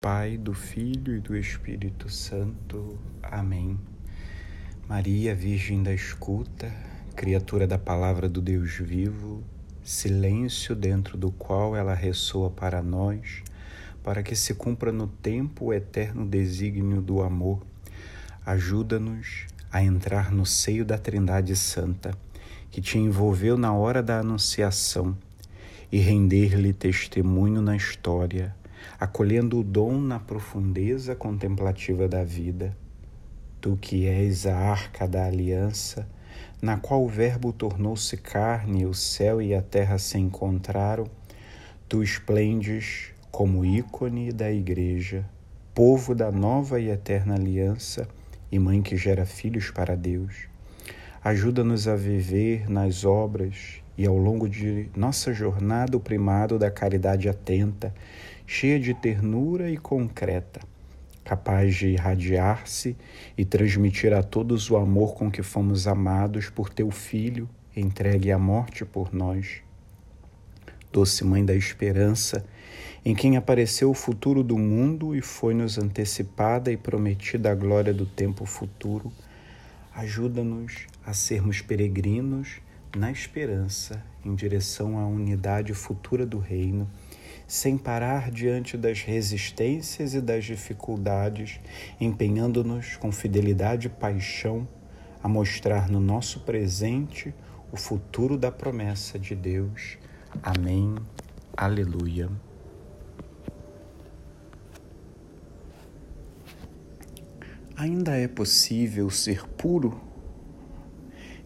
Pai, do Filho e do Espírito Santo. Amém. Maria, Virgem da Escuta, criatura da Palavra do Deus vivo, silêncio dentro do qual ela ressoa para nós, para que se cumpra no tempo o eterno desígnio do amor. Ajuda-nos a entrar no seio da Trindade Santa, que te envolveu na hora da Anunciação, e render-lhe testemunho na história acolhendo o dom na profundeza contemplativa da vida. Tu que és a arca da aliança, na qual o Verbo tornou-se carne e o céu e a terra se encontraram, tu esplendes como ícone da Igreja, povo da nova e eterna aliança e mãe que gera filhos para Deus. Ajuda-nos a viver nas obras e ao longo de nossa jornada o primado da caridade atenta, cheia de ternura e concreta, capaz de irradiar-se e transmitir a todos o amor com que fomos amados por teu Filho, entregue à morte por nós. Doce Mãe da Esperança, em quem apareceu o futuro do mundo e foi-nos antecipada e prometida a glória do tempo futuro, ajuda-nos a sermos peregrinos na esperança em direção à unidade futura do Reino sem parar diante das resistências e das dificuldades, empenhando-nos com fidelidade e paixão a mostrar no nosso presente o futuro da promessa de Deus. Amém. Aleluia. Ainda é possível ser puro?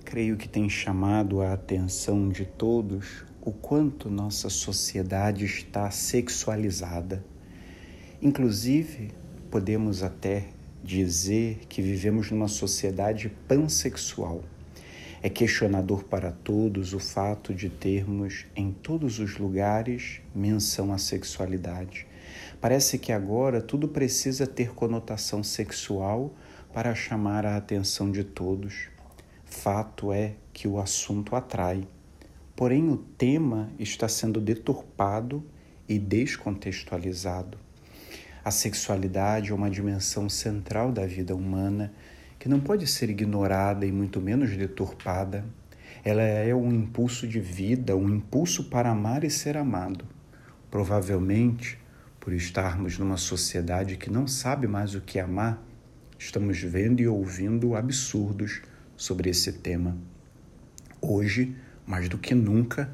Creio que tem chamado a atenção de todos o quanto nossa sociedade está sexualizada. Inclusive, podemos até dizer que vivemos numa sociedade pansexual. É questionador para todos o fato de termos em todos os lugares menção à sexualidade. Parece que agora tudo precisa ter conotação sexual para chamar a atenção de todos. Fato é que o assunto atrai Porém, o tema está sendo deturpado e descontextualizado. A sexualidade é uma dimensão central da vida humana que não pode ser ignorada e muito menos deturpada. Ela é um impulso de vida, um impulso para amar e ser amado. Provavelmente, por estarmos numa sociedade que não sabe mais o que amar, estamos vendo e ouvindo absurdos sobre esse tema. Hoje, mais do que nunca,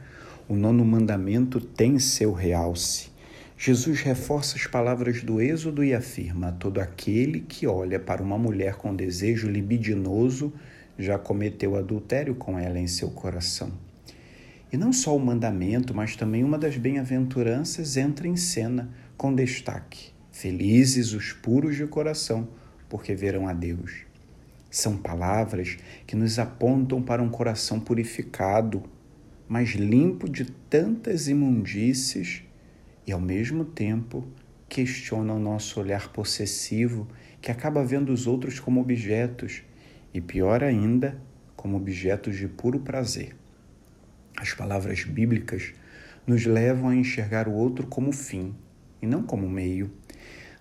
o nono mandamento tem seu realce. Jesus reforça as palavras do Êxodo e afirma: todo aquele que olha para uma mulher com desejo libidinoso já cometeu adultério com ela em seu coração. E não só o mandamento, mas também uma das bem-aventuranças entra em cena com destaque: Felizes os puros de coração, porque verão a Deus. São palavras que nos apontam para um coração purificado, mas limpo de tantas imundícies e, ao mesmo tempo, questionam o nosso olhar possessivo que acaba vendo os outros como objetos e, pior ainda, como objetos de puro prazer. As palavras bíblicas nos levam a enxergar o outro como fim e não como meio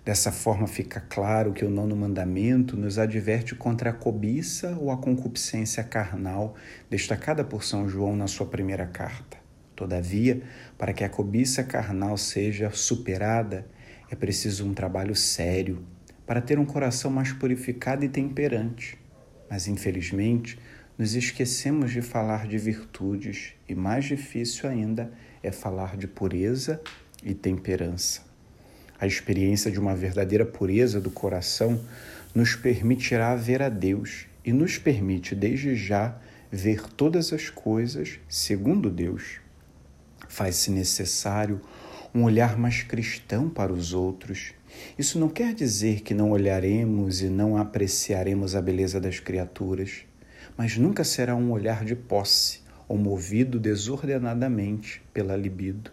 Dessa forma, fica claro que o nono mandamento nos adverte contra a cobiça ou a concupiscência carnal, destacada por São João na sua primeira carta. Todavia, para que a cobiça carnal seja superada, é preciso um trabalho sério para ter um coração mais purificado e temperante. Mas, infelizmente, nos esquecemos de falar de virtudes e, mais difícil ainda, é falar de pureza e temperança. A experiência de uma verdadeira pureza do coração nos permitirá ver a Deus e nos permite, desde já, ver todas as coisas segundo Deus. Faz-se necessário um olhar mais cristão para os outros. Isso não quer dizer que não olharemos e não apreciaremos a beleza das criaturas, mas nunca será um olhar de posse ou movido desordenadamente pela libido.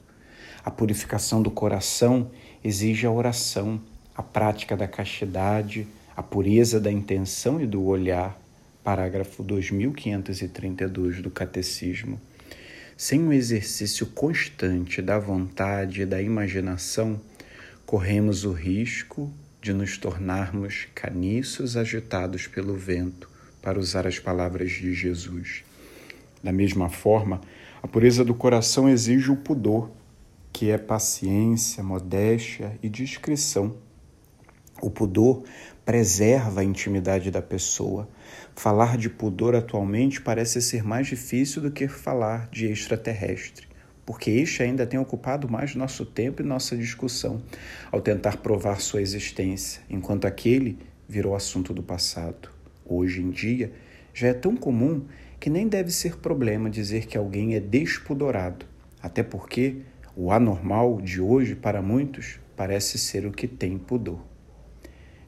A purificação do coração exige a oração, a prática da castidade, a pureza da intenção e do olhar. Parágrafo 2532 do Catecismo. Sem o um exercício constante da vontade e da imaginação, corremos o risco de nos tornarmos caniços agitados pelo vento, para usar as palavras de Jesus. Da mesma forma, a pureza do coração exige o pudor, que é paciência, modéstia e discrição. O pudor preserva a intimidade da pessoa. Falar de pudor atualmente parece ser mais difícil do que falar de extraterrestre, porque este ainda tem ocupado mais nosso tempo e nossa discussão ao tentar provar sua existência, enquanto aquele virou assunto do passado. Hoje em dia, já é tão comum que nem deve ser problema dizer que alguém é despudorado, até porque o anormal de hoje, para muitos, parece ser o que tem pudor.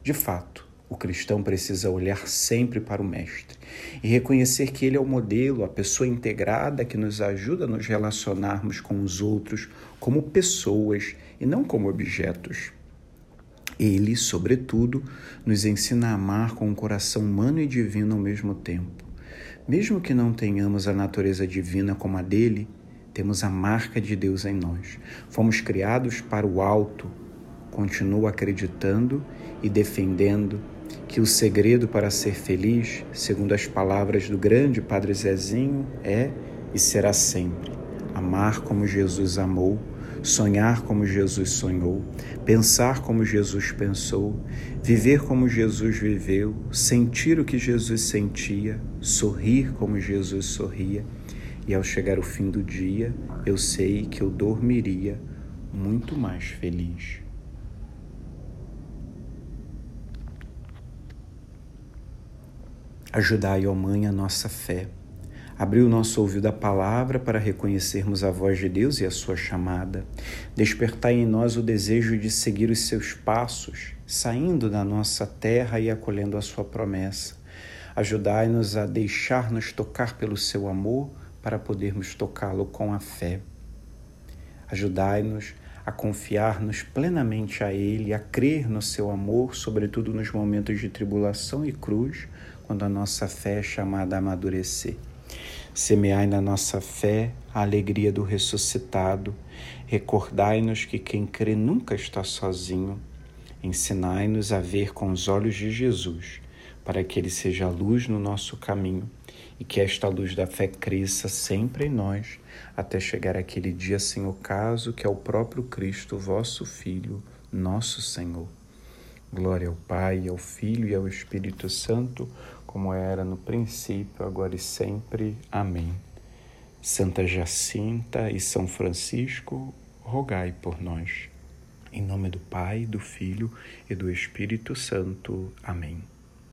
De fato, o cristão precisa olhar sempre para o Mestre e reconhecer que ele é o modelo, a pessoa integrada que nos ajuda a nos relacionarmos com os outros como pessoas e não como objetos. Ele, sobretudo, nos ensina a amar com um coração humano e divino ao mesmo tempo. Mesmo que não tenhamos a natureza divina como a dele, temos a marca de Deus em nós. Fomos criados para o alto. Continuo acreditando e defendendo que o segredo para ser feliz, segundo as palavras do grande Padre Zezinho, é e será sempre amar como Jesus amou sonhar como Jesus sonhou, pensar como Jesus pensou, viver como Jesus viveu, sentir o que Jesus sentia, sorrir como Jesus sorria, e ao chegar o fim do dia, eu sei que eu dormiria muito mais feliz. Ajudai, ó Mãe, a nossa fé Abriu o nosso ouvido à palavra para reconhecermos a voz de Deus e a sua chamada. Despertai em nós o desejo de seguir os seus passos, saindo da nossa terra e acolhendo a sua promessa. Ajudai-nos a deixar-nos tocar pelo seu amor para podermos tocá-lo com a fé. Ajudai-nos a confiar-nos plenamente a Ele, a crer no seu amor, sobretudo nos momentos de tribulação e cruz, quando a nossa fé é chamada a amadurecer. Semeai na nossa fé a alegria do ressuscitado. Recordai-nos que quem crê nunca está sozinho. Ensinai-nos a ver com os olhos de Jesus, para que ele seja luz no nosso caminho e que esta luz da fé cresça sempre em nós, até chegar aquele dia sem ocaso que é o próprio Cristo, vosso Filho, nosso Senhor. Glória ao Pai, ao Filho e ao Espírito Santo como era no princípio, agora e sempre. Amém. Santa Jacinta e São Francisco, rogai por nós. Em nome do Pai, do Filho e do Espírito Santo. Amém.